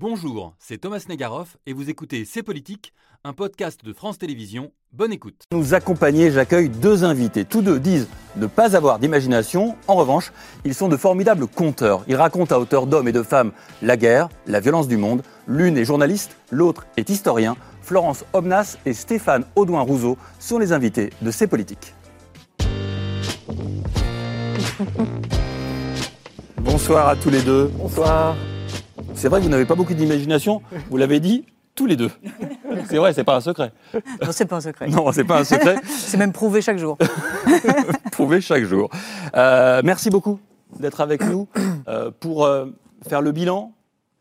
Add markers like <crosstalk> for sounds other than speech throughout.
Bonjour, c'est Thomas Negaroff et vous écoutez C'est Politique, un podcast de France Télévisions. Bonne écoute. Nous accompagner, j'accueille deux invités. Tous deux disent ne pas avoir d'imagination. En revanche, ils sont de formidables conteurs. Ils racontent à hauteur d'hommes et de femmes la guerre, la violence du monde. L'une est journaliste, l'autre est historien. Florence Obnas et Stéphane Audouin-Rousseau sont les invités de C'est Politique. Bonsoir à tous les deux. Bonsoir. C'est vrai que vous n'avez pas beaucoup d'imagination, vous l'avez dit tous les deux. C'est vrai, c'est pas un secret. Non, c'est pas un secret. Non, c'est pas un secret. <laughs> c'est même prouvé chaque jour. <laughs> prouvé chaque jour. Euh, merci beaucoup d'être avec nous euh, pour euh, faire le bilan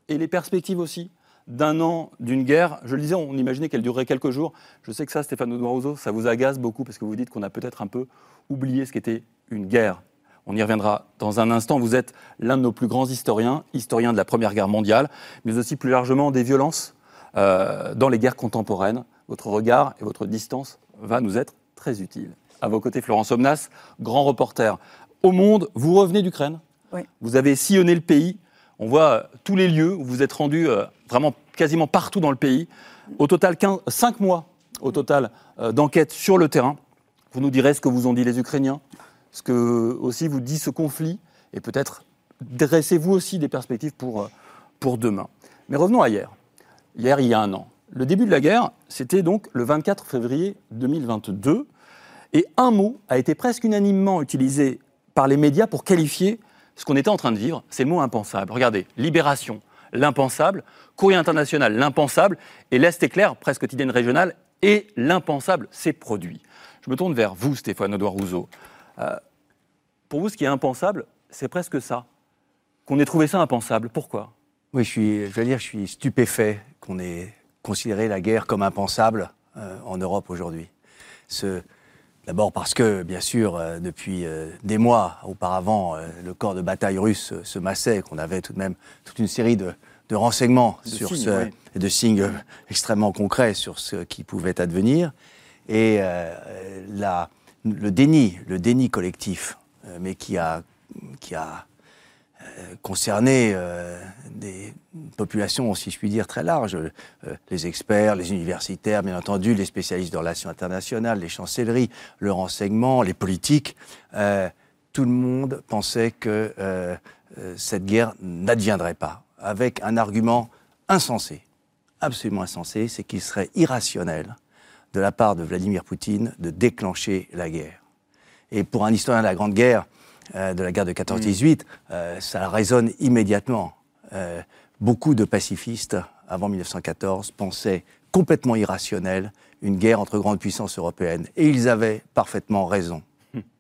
et les perspectives aussi d'un an d'une guerre. Je le disais, on imaginait qu'elle durerait quelques jours. Je sais que ça, Stéphane Audouin ça vous agace beaucoup parce que vous dites qu'on a peut-être un peu oublié ce qu'était une guerre. On y reviendra dans un instant. Vous êtes l'un de nos plus grands historiens, historien de la Première Guerre mondiale, mais aussi plus largement des violences euh, dans les guerres contemporaines. Votre regard et votre distance va nous être très utile. À vos côtés, Florence Omnas, grand reporter. Au Monde, vous revenez d'Ukraine. Vous avez sillonné le pays. On voit tous les lieux où vous êtes rendu euh, vraiment quasiment partout dans le pays. Au total, 5 mois au total euh, d'enquête sur le terrain. Vous nous direz ce que vous ont dit les Ukrainiens, ce que aussi vous dit ce conflit, et peut-être dressez-vous aussi des perspectives pour, euh, pour demain. Mais revenons à hier. Hier, il y a un an. Le début de la guerre, c'était donc le 24 février 2022, et un mot a été presque unanimement utilisé par les médias pour qualifier ce qu'on était en train de vivre, c'est le mot impensable. Regardez, libération, l'impensable, courrier international, l'impensable, et l'Est éclair, presque quotidienne régionale, et l'impensable s'est produit. Je me tourne vers vous, Stéphane Audouard Rousseau. Euh, pour vous, ce qui est impensable, c'est presque ça. Qu'on ait trouvé ça impensable. Pourquoi? Oui, je, suis, je veux dire, je suis stupéfait qu'on ait considéré la guerre comme impensable euh, en Europe aujourd'hui. D'abord parce que, bien sûr, euh, depuis des mois auparavant, le corps de bataille russe se massait, qu'on avait tout de même toute une série de, renseignements sur ce, et de signes extrêmement concrets sur ce qui pouvait advenir. Et la, le déni, le déni collectif, euh, mais qui a, qui a euh, concerné euh, des populations, si je puis dire, très larges. les experts, les universitaires, bien entendu, les spécialistes de relations internationales, les chancelleries, le renseignement, les politiques. tout le monde pensait que cette guerre n'adviendrait pas, avec un argument insensé, absolument insensé, c'est qu'il serait irrationnel de la part de Vladimir Poutine de déclencher la guerre. Et pour un historien de la Grande Guerre, euh, de la guerre de 14-18, euh, ça résonne immédiatement. Euh, beaucoup de pacifistes, avant 1914, pensaient complètement irrationnel une guerre entre grandes puissances européennes. Et ils avaient parfaitement raison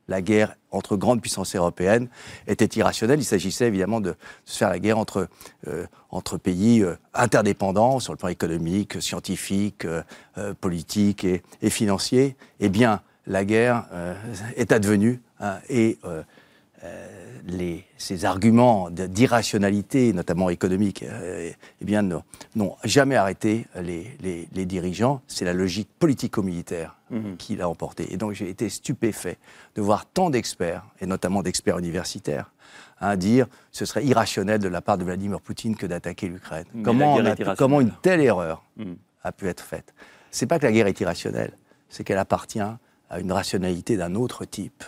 la guerre entre grandes puissances européennes était irrationnelle. Il s'agissait évidemment de, se faire la guerre entre, euh, pays euh, interdépendants sur le plan économique, scientifique, euh, politique et, et, financier. Eh bien, la guerre est advenue hein, et les, ces arguments d'irrationalité, notamment économique, euh, eh bien, n'ont jamais arrêté les, les, dirigeants. C'est la logique politico-militaire mhm. qui l'a emporté. Et donc, j'ai été stupéfait de voir tant d'experts, et notamment d'experts universitaires, hein, dire ce serait irrationnel de la part de Vladimir Poutine que d'attaquer l'Ukraine. Comment, comment une telle erreur mhm. a pu être faite? C'est pas que la guerre est irrationnelle, c'est qu'elle appartient à une rationalité d'un autre type.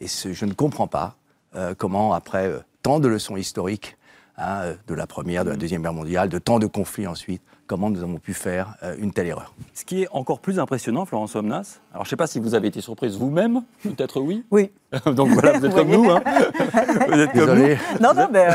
Et je ne comprends pas euh, comment, après euh, tant de leçons historiques, hein, euh, de la Première, de la. Deuxième Guerre mondiale, de tant de conflits ensuite, comment nous avons pu faire une telle erreur? Ce qui est encore plus impressionnant, Florence Omnas, alors je ne sais pas si vous avez été surprise vous-même, peut-être oui. Oui. <laughs> Donc voilà, vous êtes comme nous. Hein. <laughs> Vous êtes comme nous. Non, non, mais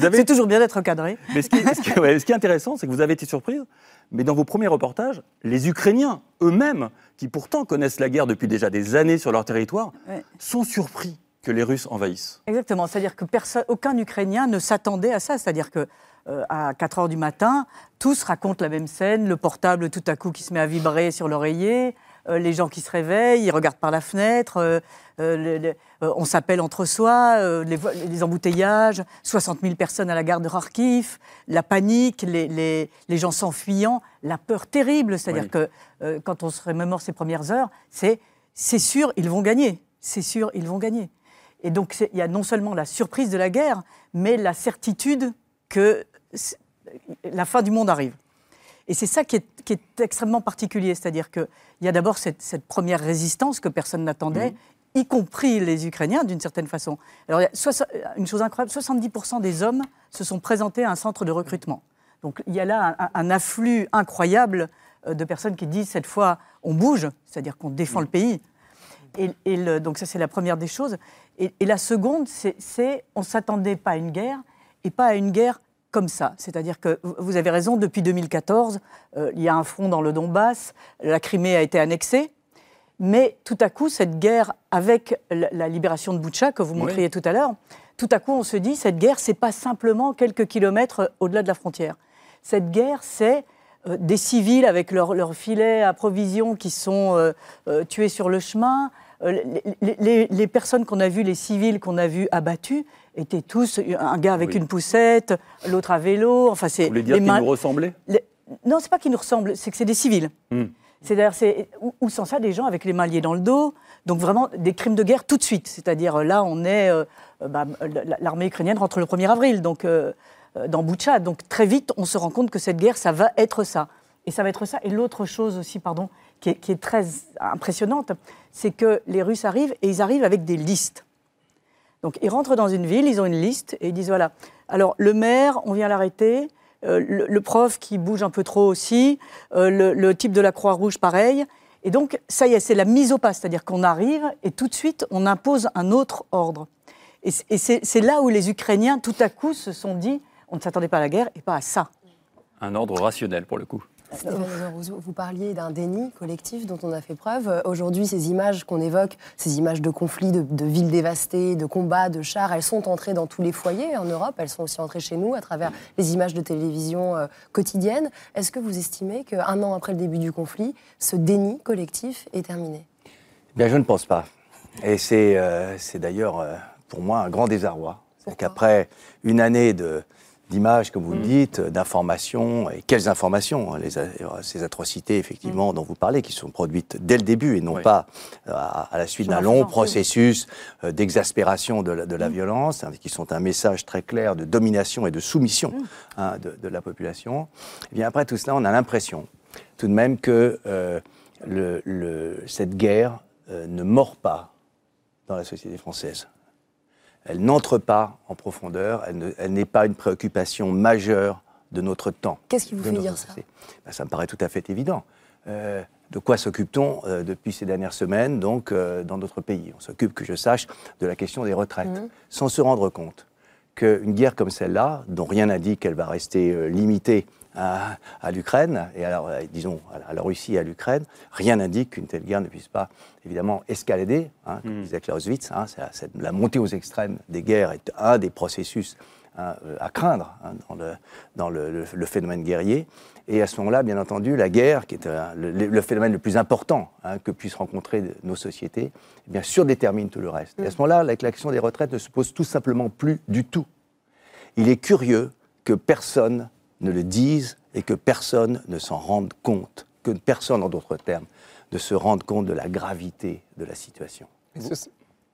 <laughs> c'est toujours bien d'être cadré. Mais ce qui, ce qui est intéressant, c'est que vous avez été surprise, mais dans vos premiers reportages, les Ukrainiens eux-mêmes, qui pourtant connaissent la guerre depuis déjà des années sur leur territoire, sont surpris que les Russes envahissent. Exactement, c'est-à-dire que personne, aucun Ukrainien ne s'attendait à ça, c'est-à-dire que euh, à 4 heures du matin, tous racontent la même scène, le portable tout à coup qui se met à vibrer sur l'oreiller, euh, les gens qui se réveillent, ils regardent par la fenêtre, euh, on s'appelle entre soi, les, embouteillages, 60 000 personnes à la gare de Kharkiv, la panique, les, gens s'enfuyant, la peur terrible, c'est-à-dire que quand on se remémore ces premières heures, c'est c'est sûr, ils vont gagner, c'est sûr, ils vont gagner. Et donc, il y a non seulement la surprise de la guerre, mais la certitude que la fin du monde arrive. Et c'est ça qui est, extrêmement particulier, c'est-à-dire qu'il y a d'abord cette, première résistance que personne n'attendait, y compris les Ukrainiens d'une certaine façon. Alors, une chose incroyable, 70% des hommes se sont présentés à un centre de recrutement. Donc il y a là un, afflux incroyable euh, de personnes qui disent cette fois on bouge, c'est-à-dire qu'on défend le pays. Et, donc ça c'est la première des choses. Et, la seconde, c'est on ne s'attendait pas à une guerre et pas à une guerre comme ça. C'est-à-dire que vous avez raison, depuis 2014, euh, il y a un front dans le Donbass, la Crimée a été annexée, mais tout à coup, cette guerre, avec la, libération de Boutcha, que vous montriez tout à l'heure, tout à coup, on se dit, cette guerre, c'est pas simplement quelques kilomètres au-delà de la frontière. Cette guerre, c'est des civils avec leurs filets à provisions qui sont euh, euh, tués sur le chemin. Les, personnes qu'on a vues, les civils qu'on a vus abattus, étaient tous un gars avec une poussette, l'autre à vélo. Enfin, c'est. Vous voulez dire qu'ils nous ressemblaient Non, c'est pas qu'ils nous ressemblent, c'est que c'est des civils. Hmm. C'est ou, sans ça des gens avec les mains liées dans le dos? Donc vraiment des crimes de guerre tout de suite. C'est-à-dire là, on est bah, l'armée ukrainienne rentre le 1er avril, donc dans Boucha. Donc très vite, on se rend compte que cette guerre, ça va être ça. Et ça va être ça. Et l'autre chose aussi, pardon, qui est, très impressionnante, c'est que les Russes arrivent et ils arrivent avec des listes. Donc ils rentrent dans une ville, ils ont une liste et ils disent voilà, alors le maire, on vient l'arrêter, euh, le, prof qui bouge un peu trop aussi, euh, le, type de la Croix-Rouge pareil. Et donc ça y est, c'est la mise au pas, c'est-à-dire qu'on arrive et tout de suite on impose un autre ordre. Et c'est là où les Ukrainiens tout à coup se sont dit on ne s'attendait pas à la guerre et pas à ça. Un ordre rationnel pour le coup. vous parliez d'un déni collectif dont on a fait preuve. Aujourd'hui, ces images qu'on évoque, ces images de conflits, de, villes dévastées, de combats, de chars, elles sont entrées dans tous les foyers en Europe. Elles sont aussi entrées chez nous à travers les images de télévision euh, quotidiennes. Est-ce que vous estimez qu'un an après le début du conflit, ce déni collectif est terminé? Bien, je ne pense pas. Et c'est euh, d'ailleurs euh, pour moi un grand désarroi. C'est qu'après une année de, d'images, comme vous le mm. dites, d'informations. Et quelles informations hein, les, Ces atrocités, effectivement, mm. dont vous parlez, qui sont produites dès le début et non pas euh, à, la suite d'un long processus euh, d'exaspération de, la mm. violence, hein, qui sont un message très clair de domination et de soumission hein, de, la population. Et eh bien après tout cela, on a l'impression tout de même que euh, le, cette guerre ne mord pas dans la société française elle n'entre pas en profondeur, elle n'est pas une préoccupation majeure de notre temps. Qu'est-ce qui vous fait dire ça ben, Ça me paraît tout à fait évident. Euh, de quoi s'occupe-t-on euh, depuis ces dernières semaines, donc, euh, dans notre pays? On s'occupe, que je sache, de la question des retraites, mmh. sans se rendre compte qu'une guerre comme celle-là, dont rien n'indique qu'elle va rester limitée à, l'Ukraine, et alors, euh, disons, à la Russie et à l'Ukraine, rien n'indique qu'une telle guerre ne puisse pas, évidemment, escalader. Hein, comme hmm. disait Clausewitz, hein, la montée aux extrêmes des guerres est un des processus hein, euh, à craindre dans, le, dans le, phénomène guerrier. Et à ce moment-là, bien entendu, la guerre, qui est euh, le, phénomène le plus important que puissent rencontrer nos sociétés, eh bien, surdétermine tout le reste. Et à ce moment-là, la question des retraites ne se pose tout simplement plus du tout. Il est curieux que personne ne le disent et que personne ne s'en rende compte, que personne, en d'autres termes, ne se rende compte de la gravité de la situation.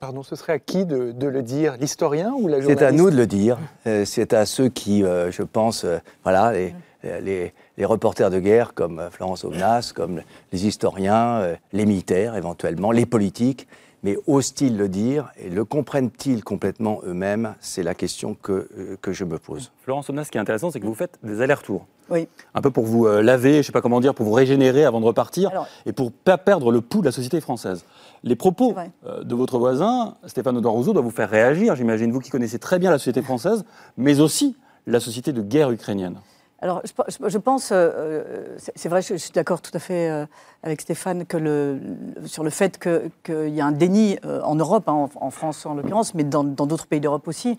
pardon, ce serait à qui de, le dire L'historien ou la journaliste C'est à nous de le dire. Euh, c'est à ceux qui, euh, je pense, euh, voilà, les, les, reporters de guerre comme Florence Aubenas, comme les historiens, les militaires éventuellement, les politiques, mais osent-ils le dire et le comprennent-ils complètement eux-mêmes? C'est la question que, euh, que je me pose. Florence Omnas, ce qui est intéressant, c'est que vous faites des allers-retours. Oui. Un peu pour vous euh, laver, je ne sais pas comment dire, pour vous régénérer avant de repartir et pour ne pas perdre le pouls de la société française. Les propos euh, de votre voisin, Stéphane Audouin Rousseau, doivent vous faire réagir, j'imagine, vous qui connaissez très bien la société française, mais aussi la société de guerre ukrainienne. Alors, je, pense, euh, euh, c'est vrai, je, suis d'accord tout à fait euh, avec Stéphane que le, sur le fait qu'il y a un déni en Europe, hein, en, France en l'occurrence, mais dans d'autres pays d'Europe aussi.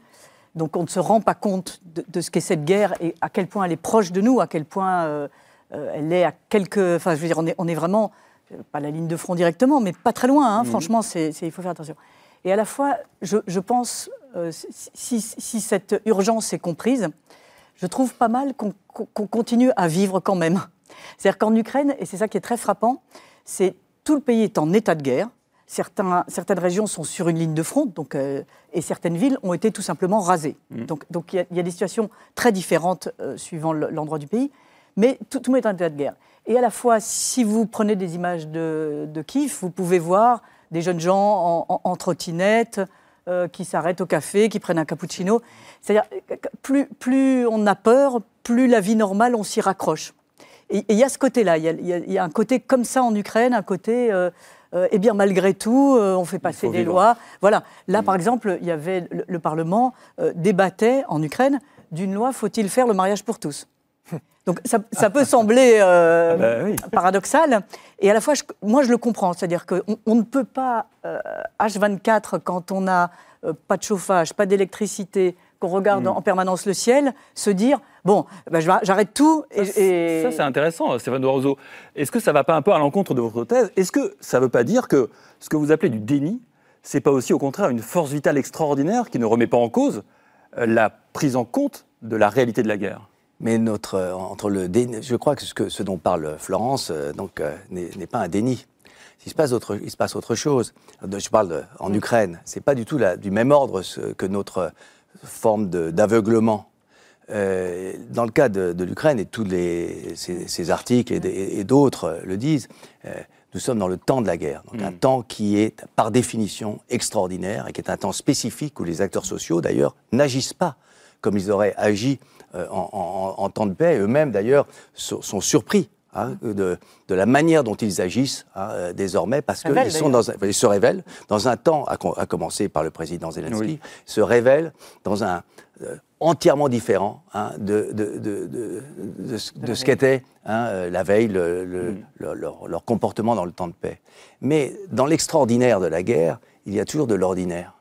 Donc, on ne se rend pas compte de, ce qu'est cette guerre et à quel point elle est proche de nous, à quel point elle est à quelques. Enfin, je veux dire, on est, on est vraiment pas la ligne de front directement, mais pas très loin. Hein, mmh. Franchement, c'est, il faut faire attention. Et à la fois, je, pense, si, si, cette urgence est comprise, je trouve pas mal qu'on continue à vivre quand même. C'est-à-dire qu'en Ukraine, et c'est ça qui est très frappant, c'est tout le pays est en état de guerre. certains, certaines régions sont sur une ligne de front, donc, euh, et certaines villes ont été tout simplement rasées. Mm. Donc donc il y, a- il y a des situations très différentes euh, suivant le- l'endroit du pays, mais tout, tout le monde est en état de guerre. Et à la fois, si vous prenez des images de, de Kiev, vous pouvez voir des jeunes gens en, en- en trottinette euh, qui s'arrêtent au café, qui prennent un cappuccino. C'est-à-dire, plus, plus on a peur, plus la vie normale, on s'y raccroche. Et il y a ce côté-là, il y a- y, y un côté comme ça en Ukraine, un côté, euh, euh, eh bien malgré tout, euh, on fait passer des vivre. lois. Voilà, là par exemple, il y avait le, le Parlement débattait en Ukraine d'une loi faut-il faire le mariage pour tous? Donc ça, ça peut sembler euh, Bah oui. paradoxal, et à la fois, je- moi je le comprends, c'est-à-dire qu'on on ne peut pas euh, H24 quand on n'a euh, pas de chauffage, pas d'électricité, qu'on regarde Mm. en permanence le ciel, se dire bon, ben, j'arrête tout et, et- Ça, c'est intéressant, Stéphane. Est-ce que ça ne va pas un peu à l'encontre de votre thèse? Est-ce que ça ne veut pas dire que ce que vous appelez du déni, c'est pas aussi au contraire une force vitale extraordinaire qui ne remet pas en cause la prise en compte de la réalité de la guerre? Mais notre, euh, entre le déni, je crois que ce, que ce dont parle Florence euh, donc, euh, n'est pas un déni. Il se passe autre, il se passe autre chose. Je parle de- en Ukraine. C'est pas du tout la- du même ordre ce- que notre forme d'aveuglement. Dans le cas de, de l'Ukraine, et tous les, ces, ces articles et, des- et d'autres le disent, nous sommes dans le temps de la guerre. Donc un temps qui est par définition extraordinaire et qui est un temps spécifique où les acteurs sociaux, d'ailleurs, n'agissent pas comme ils auraient agi euh, en, en- en temps de paix. Eux-mêmes, d'ailleurs, sont, sont surpris hein, de, de la manière dont ils agissent hein, euh, désormais, parce qu'ils sont dans un- ils se révèlent dans un temps, à, com- à commencer par le président Zelensky, Oui. se révèlent dans un euh, entièrement différent hein, de, de, de, de, de ce, de ce qu'était la veille le- le- Mm. leur, leur- leur comportement dans le temps de paix. Mais dans l'extraordinaire de la guerre, il y a toujours de l'ordinaire.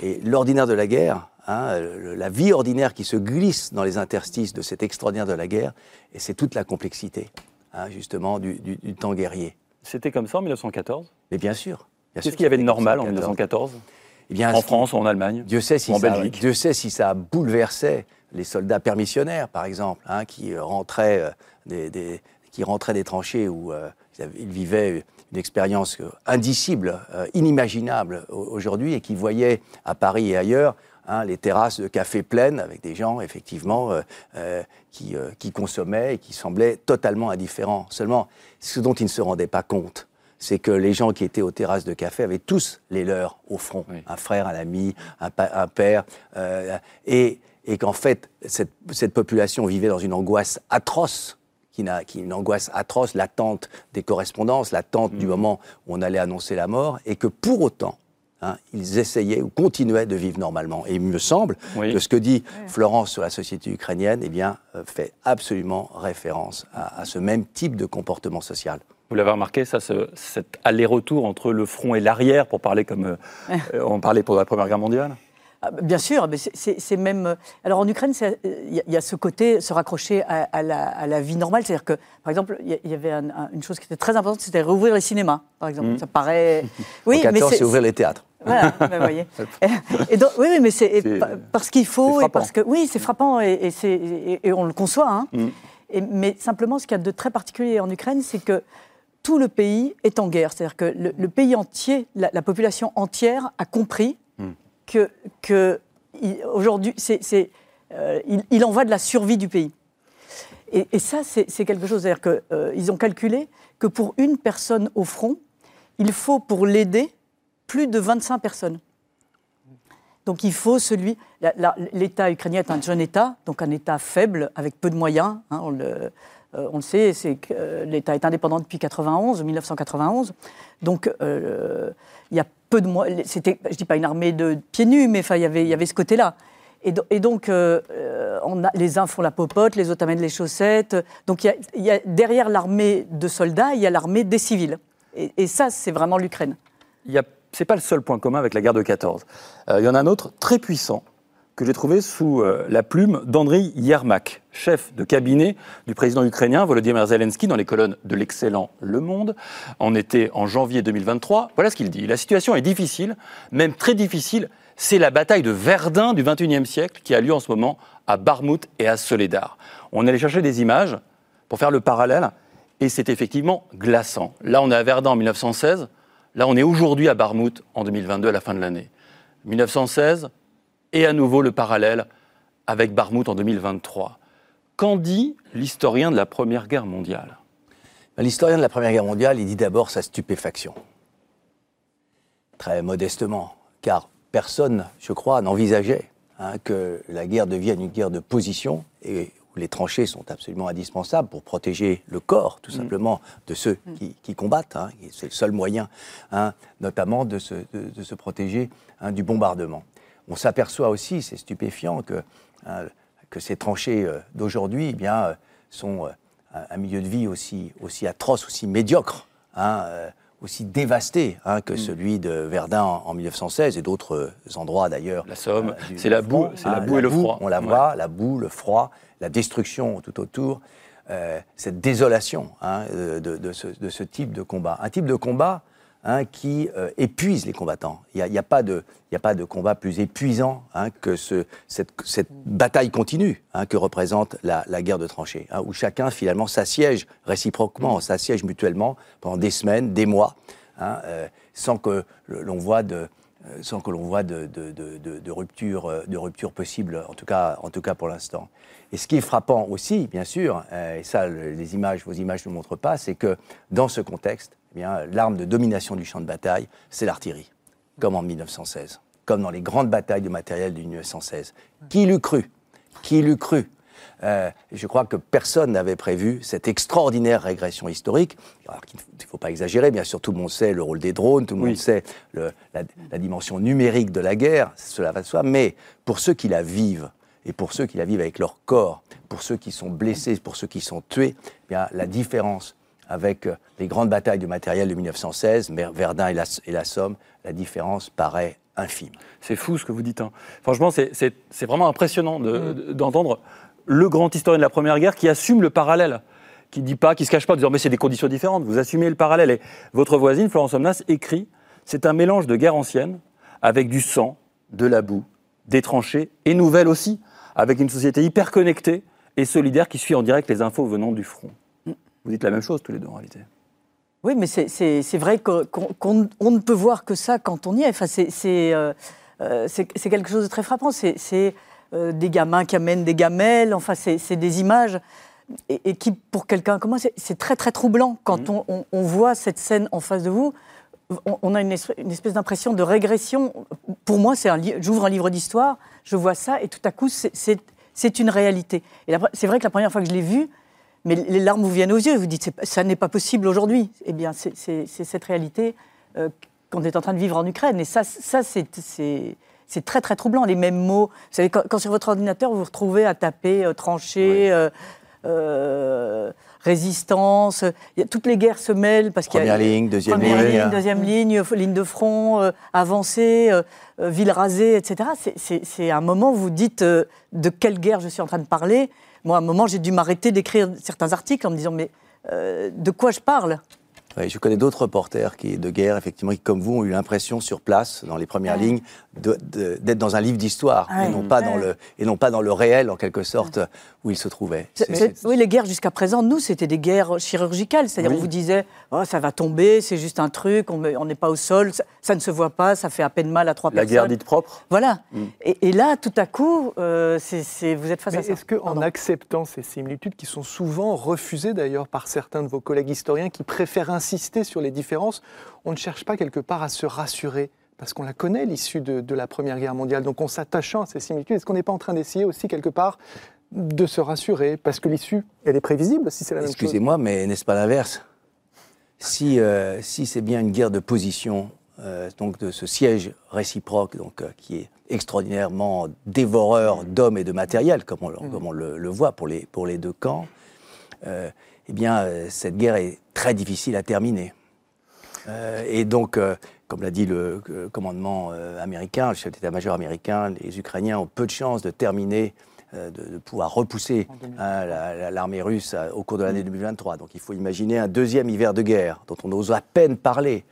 Et l'ordinaire de la guerre, hein, la vie ordinaire qui se glisse dans les interstices de cet extraordinaire de la guerre, et c'est toute la complexité, hein, justement, du, du- du temps guerrier. C'était comme ça en 1914 Mais bien sûr. Qu'est-ce qu'il y avait de normal en 1914. 1914 Eh bien, En ce- France ou en Allemagne? Dieu sait si en ça, Belgique? Dieu sait si ça bouleversait les soldats permissionnaires, par exemple, hein, qui euh, rentraient euh, des, des- qui rentraient des tranchées où euh, ils, vivaient une expérience indicible, euh, inimaginable au- aujourd'hui, et qui voyaient à Paris et ailleurs hein, les terrasses de café pleines avec des gens, effectivement, euh, euh, qui, euh, qui consommaient et qui semblaient totalement indifférents. Seulement, ce dont ils ne se rendaient pas compte, c'est que les gens qui étaient aux terrasses de café avaient tous les leurs au front. Oui. Un frère, un ami, un, père. euh, et et qu'en fait, cette, cette population vivait dans une angoisse atroce, qui une angoisse atroce, l'attente des correspondances, l'attente Mmh. du moment où on allait annoncer la mort, et que pour autant, hein, ils essayaient ou continuaient de vivre normalement. Et il me semble Oui. que ce que dit Florence sur la société ukrainienne eh bien, euh, fait absolument référence à, à ce même type de comportement social. Vous l'avez remarqué, ça, ce- cet aller-retour entre le front et l'arrière, pour parler comme euh, euh, on parlait pour la Première Guerre mondiale? Ah, Bien sûr, mais c'est- même. euh, Alors en Ukraine, il y, a- ce côté se raccrocher à, à la, à la vie normale. C'est-à-dire que, par exemple, il y avait un- un- une chose qui était très importante, c'était rouvrir les cinémas, par exemple. Ça paraît. <laughs> Oui, en 14, c'est- c'est ouvrir les théâtres. Voilà, <laughs> ben, vous voyez. <laughs> Et donc, oui, mais c'est parce qu'il faut et parce que oui, c'est frappant et, et c'est- et- et on le conçoit. hein. Mm. Et- mais simplement, ce qu'il y a de très particulier en Ukraine, c'est que tout le pays est en guerre. C'est-à-dire que le, le pays entier, la, la population entière a compris Mm. que, que il- aujourd'hui, c'est, c'est, euh, il, il en va de la survie du pays. Et, et ça, c'est, c'est quelque chose. C'est-à-dire qu'ils ont calculé que pour une personne au front, il faut pour l'aider plus de 25 personnes. Donc il faut celui. L'État ukrainien est un jeune État, donc un État faible, avec peu de moyens. hein, on, le, euh, on le sait, c'est que euh, l'État est indépendant depuis 91, 1991. Donc euh, il y a peu de moyens. C'était, je dis pas une armée de pieds nus, mais il y avait, ce côté-là. Et, do- et donc, les uns font la popote, les autres amènent les chaussettes. Donc, y a, derrière l'armée de soldats, il y a l'armée des civils. Et, ça, c'est vraiment l'Ukraine. C'est pas le seul point commun avec la guerre de 14. Euh, il y en a un autre très puissant que j'ai trouvé sous euh, la plume d'Andriy Yermak, chef de cabinet du président ukrainien Volodymyr Zelensky dans les colonnes de l'excellent Le Monde. On était en janvier 2023. Voilà ce qu'il dit. La situation est difficile, même très difficile. C'est la bataille de Verdun du 21e siècle qui a lieu en ce moment à Barmout et à Soledar. On allait chercher des images pour faire le parallèle et c'est effectivement glaçant. Là, on est à Verdun en 1916. Là, on est aujourd'hui à Barmouth en 2022, à la fin de l'année. 1916, et à nouveau le parallèle avec Barmouth en 2023. Qu'en dit l'historien de la Première Guerre mondiale? Ben, L'historien de la Première Guerre mondiale, il dit d'abord sa stupéfaction. Très modestement, car personne, je crois, n'envisageait hein, que la guerre devienne une guerre de position et les tranchées sont absolument indispensables pour protéger le corps, tout simplement, de ceux qui, qui combattent. hein, et C'est le seul moyen, hein, notamment, de se, de- de se protéger hein, du bombardement. On s'aperçoit aussi, c'est stupéfiant, que, que ces tranchées euh, d'aujourd'hui eh bien, euh, sont euh, un, un milieu de vie aussi, aussi atroce, aussi médiocre, hein, euh, aussi dévasté hein, que celui de Verdun en, en 1916 et d'autres euh, endroits d'ailleurs. La Somme, euh, c'est la boue- c'est la boue et le froid. On la Ouais. voit, la boue, le froid, la destruction tout autour, euh, cette désolation hein, de, de- de ce, de ce type de combat. Un type de combat hein, qui euh, épuise les combattants. Il n'y a, il y a pas de- il y a pas de combat plus épuisant hein, que ce- cette, cette bataille continue hein, que représente la, la guerre de tranchées, où chacun finalement s'assiège réciproquement, s'assiège mutuellement pendant des semaines, des mois, euh, sans que le- l'on voit de euh, sans que l'on voit de, de, de, de- de rupture, euh, de rupture possible, en tout cas, en tout cas pour l'instant. Et ce qui est frappant aussi, bien sûr, et ça, le- les images, vos images ne le montrent pas, c'est que dans ce contexte, bien, l'arme de domination du champ de bataille, c'est l'artillerie, comme en 1916, comme dans les grandes batailles de matériel de 1916. Qui l'eût cru? Qui l'eût cru? Euh, je crois que personne n'avait prévu cette extraordinaire régression historique. Alors qu'il ne faut pas exagérer, bien sûr, tout le monde sait le rôle des drones, tout le Oui. monde sait le- la, la dimension numérique de la guerre, cela va de soi, mais pour ceux qui la vivent, et pour ceux qui la vivent avec leur corps, pour ceux qui sont blessés, pour ceux qui sont tués, eh bien, la différence avec euh, les grandes batailles de matériel de 1916, Mer- Verdun et la, et la Somme, la différence paraît infime. C'est fou ce que vous dites. hein. Franchement, c'est- vraiment impressionnant de- d'entendre le grand historien de la Première Guerre qui assume le parallèle, qui dit pas, qui se cache pas en disant mais c'est des conditions différentes. Vous assumez le parallèle. Et votre voisine, Florence Omnas, écrit c'est un mélange de guerre ancienne avec du sang, de la boue, des tranchées et nouvelle aussi, avec une société hyper connectée et solidaire qui suit en direct les infos venant du front. Vous dites la même chose tous les deux en réalité. Oui, mais c'est- vrai qu'on qu'on- on ne peut voir que ça quand on y est. Enfin, c'est euh, euh, quelque chose de très frappant. C'est euh, des gamins qui amènent des gamelles. Enfin, c'est des images. Et, et qui, pour quelqu'un comme moi, c'est- très très troublant quand on, on- on voit cette scène en face de vous. On, on a une espèce, espèce d'impression de régression. Pour moi, c'est j'ouvre un livre d'histoire, je vois ça, et tout à coup, c'est- une réalité. Et c'est vrai que la première fois que je l'ai vu, mais les larmes vous viennent aux yeux. Vous dites, ça n'est pas possible aujourd'hui. Eh bien, c'est cette réalité euh, qu'on est en train de vivre en Ukraine. Et ça, ça c'est- très, très troublant. Les mêmes mots. Vous savez, quand, quand sur votre ordinateur, vous vous retrouvez à taper euh, euh, euh, résistance, il y a- toutes les guerres se mêlent parce qu'il y a Première ligne, deuxième première ligne. ligne, deuxième ligne, ligne de front, avancée, ville rasée, etc. C'est- un moment où vous dites de quelle guerre je suis en train de parler. Moi, à un moment, j'ai dû m'arrêter d'écrire certains articles en me disant mais euh, de quoi je parle? Oui, je connais d'autres reporters qui, de guerre, effectivement, qui, comme vous, ont eu l'impression sur place, dans les premières Ouais. lignes, d'être dans un livre d'histoire Ouais. et, non pas dans Ouais. le, et non pas dans le réel, en quelque sorte, où ils se trouvaient. Oui, les guerres jusqu'à présent, nous, c'était des guerres chirurgicales. C'est-à-dire, Oui. on vous disait, oh, ça va tomber, c'est juste un truc, on n'est pas au sol, ça, ça ne se voit pas, ça fait à peine mal à trois La personnes. guerre dite propre Voilà. Mm. Et, et là, tout à coup, euh, vous êtes face Mais à ça. est-ce qu'en acceptant ces similitudes, qui sont souvent refusées d'ailleurs par certains de vos collègues historiens qui préfèrent insister sur les différences, on ne cherche pas quelque part à se rassurer Parce qu'on la connaît, l'issue de, de la Première Guerre mondiale. Donc en s'attachant à ces similitudes, est-ce qu'on n'est pas en train d'essayer aussi quelque part de se rassurer? Parce que l'issue, elle est prévisible si c'est la même chose. Excusez-moi, mais n'est-ce pas l'inverse? Si, euh, si c'est bien une guerre de position, euh, donc de ce siège réciproque, donc euh, qui est extraordinairement dévoreur d'hommes et de matériel, comme on, le- comme on le, le voit pour les, pour les deux camps, eh bien, euh, cette guerre est très difficile à terminer. Euh, et donc, euh, comme l'a dit le commandement américain, le chef d'état-major américain, les Ukrainiens ont peu de chances de terminer, euh, de, de pouvoir repousser hein, la- la- l'armée russe au cours de l'année 2023. Donc, il faut imaginer un deuxième hiver de guerre dont on ose à peine parler.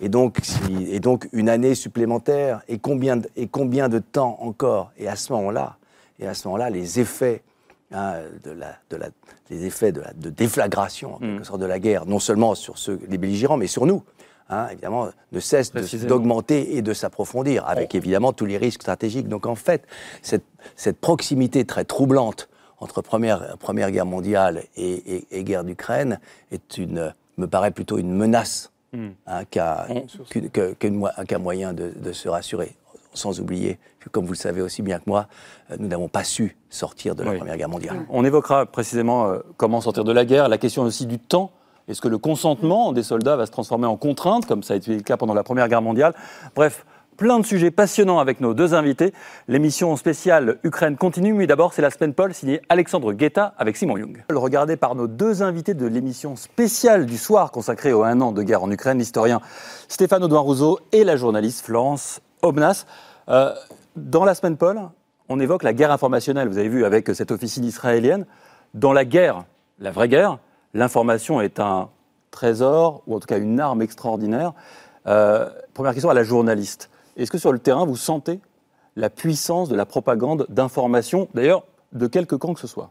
Et donc, si- et donc une année supplémentaire. Et combien de, et combien de temps encore? Et à ce moment-là, et à ce moment-là, les effets hein, de la, de la, les effets de, la, de déflagration en quelque sorte de la guerre, non seulement sur ceux, les belligérants, mais sur nous, hein, évidemment, ne cesse d'augmenter et de s'approfondir, avec évidemment tous les risques stratégiques. Donc en fait, cette, cette proximité très troublante entre Première, première Guerre mondiale et, et- et guerre d'Ukraine est une, me paraît plutôt une menace Hmm. hein, qu'à qu'un moyen de, de se rassurer. Sans oublier que, comme vous le savez aussi bien que moi, euh, nous n'avons pas su sortir de la Oui. Première Guerre mondiale. On évoquera précisément euh, comment sortir de la guerre, la question aussi du temps. Est-ce que le consentement des soldats va se transformer en contrainte, comme ça a été le cas pendant la Première Guerre mondiale? Bref, plein de sujets passionnants avec nos deux invités. L'émission spéciale Ukraine continue, mais d'abord c'est la semaine Paul signée Alexandre Guetta avec Simon Young. Regardé par nos deux invités de l'émission spéciale du soir consacrée au un an de guerre en Ukraine, l'historien Stéphane Audouin Rousseau et la journaliste Florence Obnas. Euh, dans la semaine Paul, on évoque la guerre informationnelle, vous avez vu, avec cette officine israélienne. Dans la guerre, la vraie guerre, l'information est un trésor, ou en tout cas une arme extraordinaire. Euh, première question à la journaliste. Est-ce que sur le terrain, vous sentez la puissance de la propagande d'information, d'ailleurs, de quelque camp que ce soit?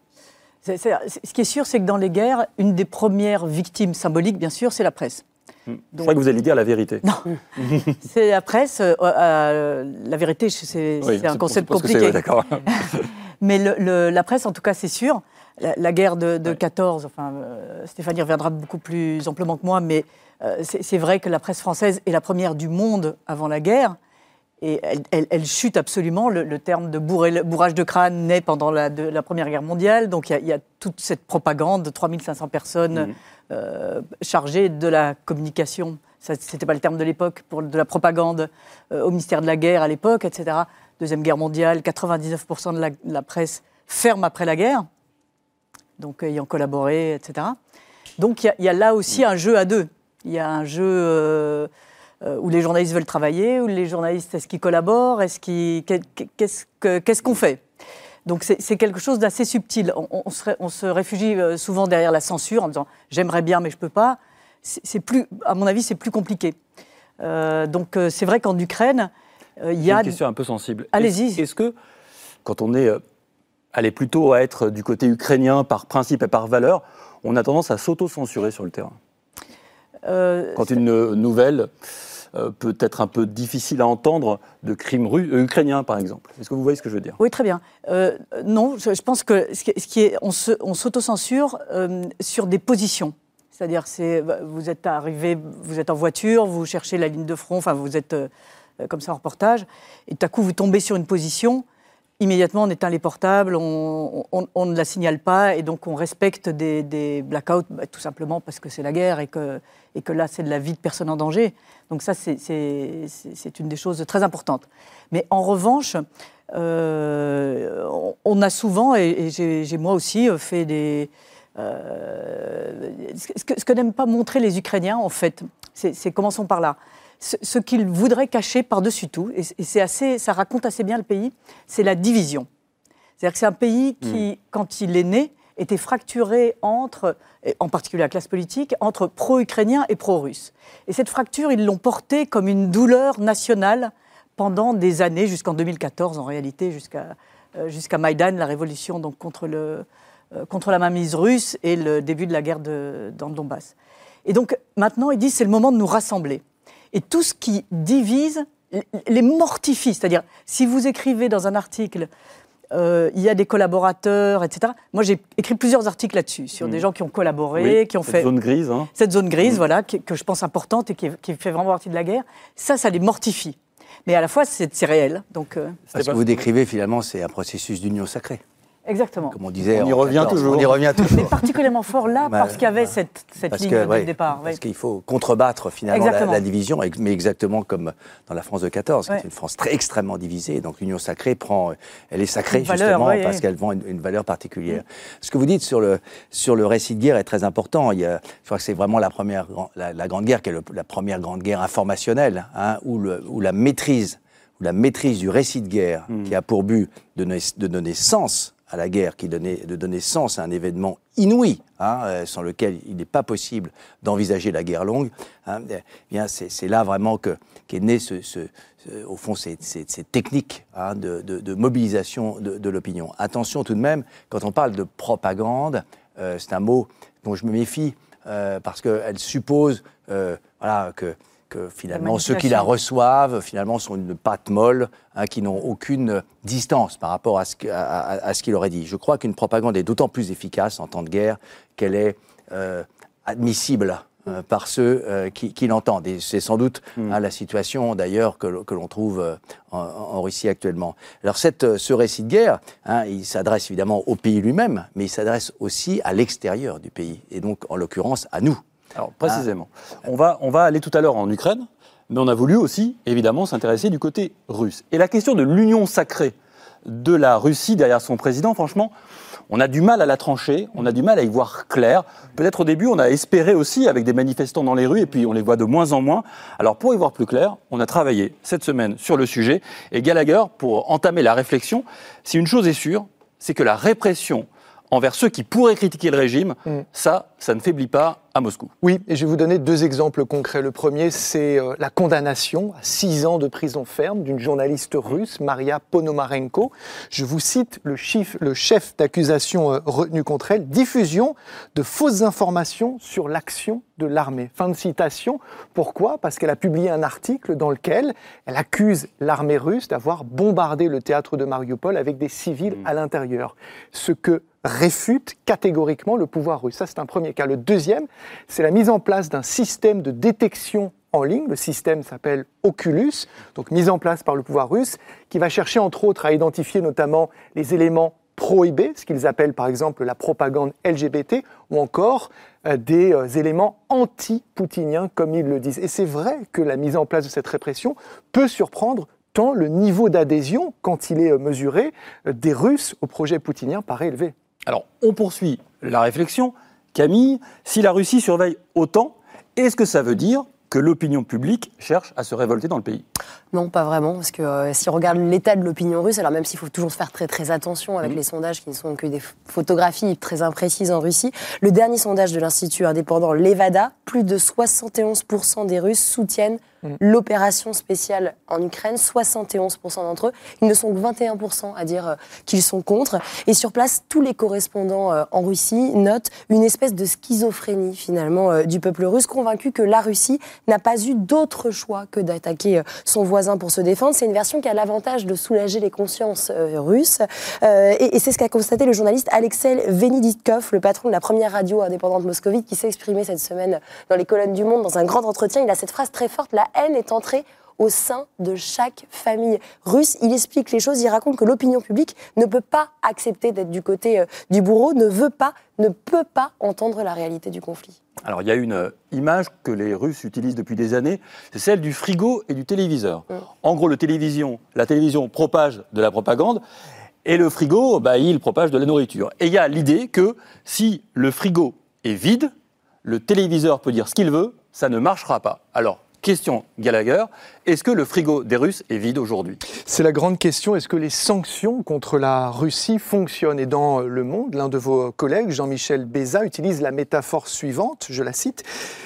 Ce qui est sûr, c'est que dans les guerres, une des premières victimes symboliques, bien sûr, c'est la presse. Je croyais que vous alliez dire la vérité. Non, <laughs> c'est la presse. euh, euh, la vérité, c'est Oui, un concept compliqué. D'accord. <laughs> Mais le- le- la presse, en tout cas, c'est sûr. La, la guerre de, de 14, enfin, euh, Stéphanie reviendra beaucoup plus amplement que moi, mais c'est vrai que la presse française est la première du monde avant la guerre. Et elle, elle- elle chute absolument. Le, le terme de bourré- bourrage de crâne naît pendant la, de- la Première Guerre mondiale. Donc il y a- il y, a toute cette propagande de 3500 personnes Mhm. Euh, chargées de la communication. Ce n'était pas le terme de l'époque, pour de la propagande euh, au ministère de la Guerre à l'époque, etc. Deuxième Guerre mondiale, 99% de la, presse ferme après la guerre, donc ayant collaboré, etc. Donc il y y, a là aussi un jeu à deux. Il y a un jeu euh, euh, où les journalistes veulent travailler, où les journalistes, est-ce qu'ils collaborent, est-ce qu'ils, qu'est- qu'est-ce que- qu'est-ce qu'on fait? Donc c'est quelque chose d'assez subtil. On, on se, ré- on se réfugie euh, souvent derrière la censure en disant j'aimerais bien mais je peux pas. C'est plus, à mon avis, c'est plus compliqué. Euh, donc euh, c'est vrai qu'en Ukraine, euh, il y a une question un peu sensible. Allez-y. Est-ce que, quand on est allé plutôt à être du côté ukrainien par principe et par valeur, on a tendance à s'auto-censurer sur le terrain? Euh, Quand une nouvelle peut être un peu difficile à entendre de crimes euh, ukrainiens, par exemple. Est-ce que vous voyez ce que je veux dire? Oui, très bien. Euh, non, je, pense que ce qui, est, on s'autocensure euh, sur des positions. C'est-à-dire, c'est, vous êtes arrivé, vous êtes en voiture, vous cherchez la ligne de front, enfin, vous êtes euh, comme ça en reportage, et tout à coup, vous tombez sur une position. Immédiatement, on éteint les portables, on, on- on ne la signale pas, et donc on respecte des, des blackouts, bah, tout simplement parce que c'est la guerre et que, et que là, c'est de la vie de personne en danger. Donc ça, c'est- une des choses très importantes. Mais en revanche, euh, on- a souvent, et, j'ai moi aussi euh, fait des... euh, ce que, que n'aiment pas montrer les Ukrainiens, en fait, c'est- commençons par là. Ce, ce qu'ils voudraient cacher par-dessus tout, et, et c'est assez, ça raconte assez bien le pays, c'est la division. C'est-à-dire que c'est un pays qui, quand il est né, était fracturé entre, en particulier la classe politique, entre pro-ukrainiens et pro-russes. Et cette fracture, ils l'ont portée comme une douleur nationale pendant des années, jusqu'en 2014 en réalité, jusqu'à euh, jusqu'à Maïdan, la révolution donc, contre, le, euh, contre la mainmise russe et le début de la guerre de, dans le Donbass. Et donc maintenant, ils disent c'est le moment de nous rassembler. Et tout ce qui divise les mortifie. C'est-à-dire, si vous écrivez dans un article euh, il y a des collaborateurs, etc. Moi, j'ai écrit plusieurs articles là-dessus, sur des gens qui ont collaboré, Mm. Oui, qui ont cette fait zone grise. hein. cette zone grise, voilà, qui- que je pense importante et qui, qui fait vraiment partie de la guerre. Ça, ça les mortifie. Mais à la fois, c'est c'est réel. Donc, euh, Ce que vous décrivez, finalement, c'est un processus d'union sacrée, exactement. comme on disait. On y en revient 14. toujours. On y revient Mais toujours. particulièrement fort là, Bah, parce qu'il y avait bah, cette, ligne que, dès ouais, le départ. Parce qu'il faut contrebattre finalement la, division, mais exactement comme dans la France de 14, qui Ouais. est une France très extrêmement divisée. Donc l'union sacrée prend, elle est sacrée Une valeur, justement ouais, parce qu'elle vend une, une valeur particulière. Ce que vous dites sur le sur le récit de guerre est très important. Il y a, je crois que c'est vraiment la première la, la grande guerre qui est le- la première grande guerre informationnelle, hein, où, le- où la maîtrise où la maîtrise du récit de guerre qui a pour but de donner, de donner sens à la guerre, qui donnait, de donner sens à un événement inouï, hein, euh, sans lequel il n'est pas possible d'envisager la guerre longue, hein, eh bien c'est là vraiment que qu'est né ce, ce- au fond ces, ces- techniques hein, de, mobilisation de, l'opinion. Attention tout de même, quand on parle de propagande, euh, c'est un mot dont je me méfie euh, parce qu'elle suppose voilà, que que finalement ceux qui la reçoivent finalement sont une pâte molle, hein, qui n'ont aucune distance par rapport à ce, à, ce qu'il aurait dit. Je crois qu'une propagande est d'autant plus efficace en temps de guerre qu'elle est euh, admissible euh, par ceux euh, qui, l'entendent. Et c'est sans doute hmm. hein, la situation d'ailleurs que, l'on trouve euh, en, Russie actuellement. Alors cette, ce récit de guerre, hein, il s'adresse évidemment au pays lui-même, mais il s'adresse aussi à l'extérieur du pays, et donc en l'occurrence à nous. Alors précisément, on, va, on va aller tout à l'heure en Ukraine, mais on a voulu aussi évidemment s'intéresser du côté russe. Et la question de l'union sacrée de la Russie derrière son président, franchement, on a du mal à la trancher, on a du mal à y voir clair. Peut-être au début, on a espéré aussi avec des manifestants dans les rues, et puis on les voit de moins en moins. Alors pour y voir plus clair, on a travaillé cette semaine sur le sujet, et Gallagher, pour entamer la réflexion, si une chose est sûre, c'est que la répression envers ceux qui pourraient critiquer le régime, mm. ça, ça ne faiblit pas à Moscou. Oui, et je vais vous donner deux exemples concrets. Le premier, c'est euh, la condamnation à six ans de prison ferme d'une journaliste russe, Maria Ponomarenko. Je vous cite le, le chef d'accusation euh, retenu contre elle, diffusion de fausses informations sur l'action de l'armée. Fin de citation. Pourquoi? Parce qu'elle a publié un article dans lequel elle accuse l'armée russe d'avoir bombardé le théâtre de Mariupol avec des civils mm. à l'intérieur. Ce que réfute catégoriquement le pouvoir russe. Ça, c'est un premier cas. Le deuxième, c'est la mise en place d'un système de détection en ligne. Le système s'appelle Oculus, donc mis en place par le pouvoir russe, qui va chercher entre autres à identifier notamment les éléments prohibés, ce qu'ils appellent par exemple la propagande LGBT, ou encore euh, des euh, éléments anti-poutiniens, comme ils le disent. Et c'est vrai que la mise en place de cette répression peut surprendre tant le niveau d'adhésion, quand il est euh, mesuré, des Russes au projet poutinien paraît élevé. Alors, on poursuit la réflexion. Camille, si la Russie surveille autant, est-ce que ça veut dire que l'opinion publique cherche à se révolter dans le pays? Non, pas vraiment, parce que euh, si on regarde l'état de l'opinion russe, alors même s'il faut toujours faire très très attention avec mmh. les sondages qui ne sont que des photographies très imprécises en Russie, le dernier sondage de l'Institut indépendant Levada, plus de 71% des Russes soutiennent Mm. l'opération spéciale en Ukraine, 71% d'entre eux. Ils ne sont que 21% à dire euh, qu'ils sont contre. Et sur place, tous les correspondants euh, en Russie notent une espèce de schizophrénie finalement euh, du peuple russe, convaincu que la Russie n'a pas eu d'autre choix que d'attaquer son voisin pour se défendre. C'est une version qui a l'avantage de soulager les consciences russes. et, c'est ce qu'a constaté le journaliste Alexei Veneditkov, le patron de la première radio indépendante moscovite, qui s'est exprimé cette semaine dans les colonnes du Monde dans un grand entretien. Il a cette phrase très forte, la haine est entrée au sein de chaque famille russe. Il explique les choses, il raconte que l'opinion publique ne peut pas accepter d'être du côté euh, du bourreau, ne veut pas, ne peut pas entendre la réalité du conflit. Alors il y a une euh, image que les Russes utilisent depuis des années, c'est celle du frigo et du téléviseur. Mm. En gros, le télévision, la télévision propage de la propagande et le frigo, bah, il propage de la nourriture. Et il y a l'idée que si le frigo est vide, le téléviseur peut dire ce qu'il veut, ça ne marchera pas. Alors, Question Gallagher, est-ce que le frigo des Russes est vide aujourd'hui? C'est la grande question. Est-ce que les sanctions contre la Russie fonctionnent? Et dans Le Monde, l'un de vos collègues, Jean-Michel Béza, utilise la métaphore suivante, je la cite.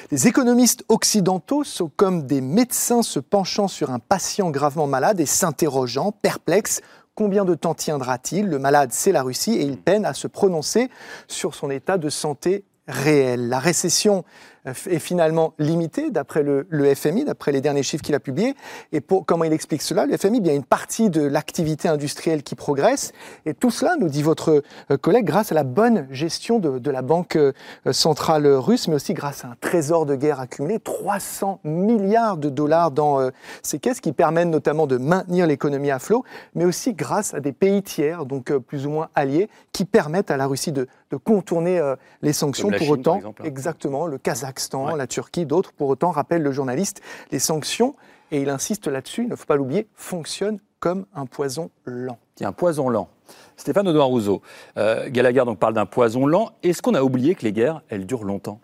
Les économistes occidentaux sont comme des médecins se penchant sur un patient gravement malade et s'interrogeant, perplexes, Combien de temps tiendra-t-il? Le malade, c'est la Russie et il peine à se prononcer sur son état de santé réel. La récession est finalement limité d'après le, FMI, d'après les derniers chiffres qu'il a publiés. Et pour, comment il explique cela? Le FMI, y a une partie de l'activité industrielle qui progresse. Et tout cela, nous dit votre euh, collègue, grâce à la bonne gestion de, la Banque euh, centrale russe, mais aussi grâce à un trésor de guerre accumulé, 300 milliards de dollars dans euh, ces caisses qui permettent notamment de maintenir l'économie à flot, mais aussi grâce à des pays tiers, donc plus ou moins alliés, qui permettent à la Russie de, contourner les sanctions. pour autant, hein. exactement, le Kazakhstan la Turquie, d'autres, pour autant, rappellent le journaliste, les sanctions, et il insiste là-dessus, il ne faut pas l'oublier, fonctionnent comme un poison lent. un poison lent. Stéphane Audouin Rousseau, euh, Gallagher donc parle d'un poison lent. Est-ce qu'on a oublié que les guerres, elles durent longtemps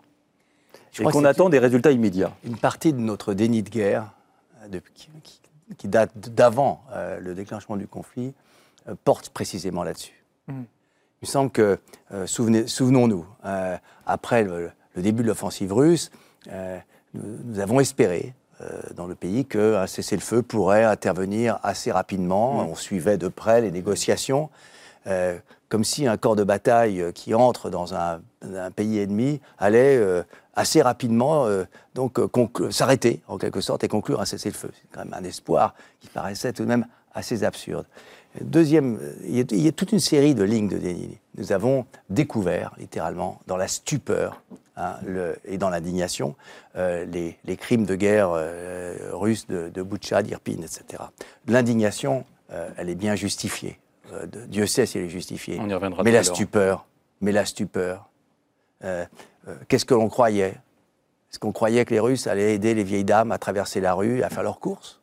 Je Et qu'on attend des résultats immédiats? Une partie de notre déni de guerre, euh, qui, date d'avant euh, le déclenchement du conflit, porte précisément là-dessus. Mmh. Il me semble que, souvenons-nous, après le, le début de l'offensive russe, euh, nous, avons espéré euh, dans le pays qu'un cessez-le-feu pourrait intervenir assez rapidement. Mm. On suivait de près les négociations, euh, comme si un corps de bataille qui entre dans un, pays ennemi allait assez rapidement donc s'arrêter en quelque sorte et conclure un cessez-le-feu. C'est quand même un espoir qui paraissait tout de même assez absurde. Deuxième, il y, a, toute une série de lignes de déni. Nous avons découvert, littéralement, dans la stupeur hein, et dans l'indignation, les, crimes de guerre russes de, de Butcha, d'Irpin, etc. L'indignation, elle est bien justifiée. Dieu sait si elle est justifiée. On y reviendra mais la stupeur, mais la stupeur. Euh, euh, qu'est-ce que l'on croyait? Est-ce qu'on croyait que les Russes allaient aider les vieilles dames à traverser la rue, à faire leurs courses?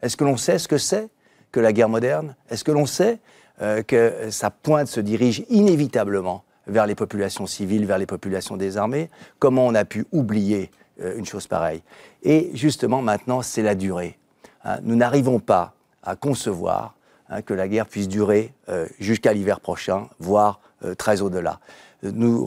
Est-ce que l'on sait ce que c'est que la guerre moderne? Est-ce que l'on sait euh, que sa pointe se dirige inévitablement vers les populations civiles, vers les populations désarmées Comment on a pu oublier une chose pareille Et justement, maintenant, c'est la durée. Hein. nous n'arrivons pas à concevoir hein, que la guerre puisse durer jusqu'à l'hiver prochain, voire très au-delà nous,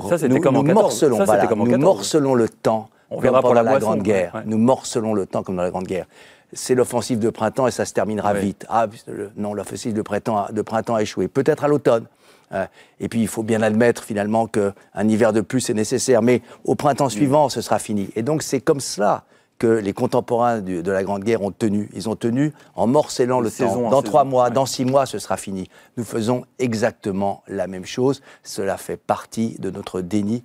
morcelons, le temps. On comme pendant la, Grande Guerre. Nous morcelons le temps comme dans la Grande Guerre. C'est l'offensive de printemps et ça se terminera vite. Ah, non, l'offensive de printemps, de printemps a échoué. Peut-être à l'automne. Euh, et puis il faut bien admettre finalement qu'un hiver de plus est nécessaire, mais au printemps suivant, ce sera fini. Et donc c'est comme cela que les contemporains de la Grande Guerre ont tenu. Ils ont tenu en morcellant le temps. Dans trois mois, dans six mois, ce sera fini. Nous faisons exactement la même chose. Cela fait partie de notre déni.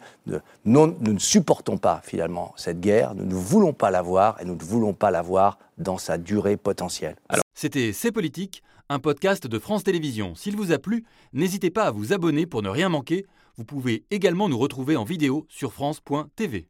nous ne supportons pas finalement cette guerre. Nous ne voulons pas la voir et nous ne voulons pas la voir dans sa durée potentielle. C'était C'est politique, un podcast de France Télévisions. S'il vous a plu, n'hésitez pas à vous abonner pour ne rien manquer. Vous pouvez également nous retrouver en vidéo sur France.tv.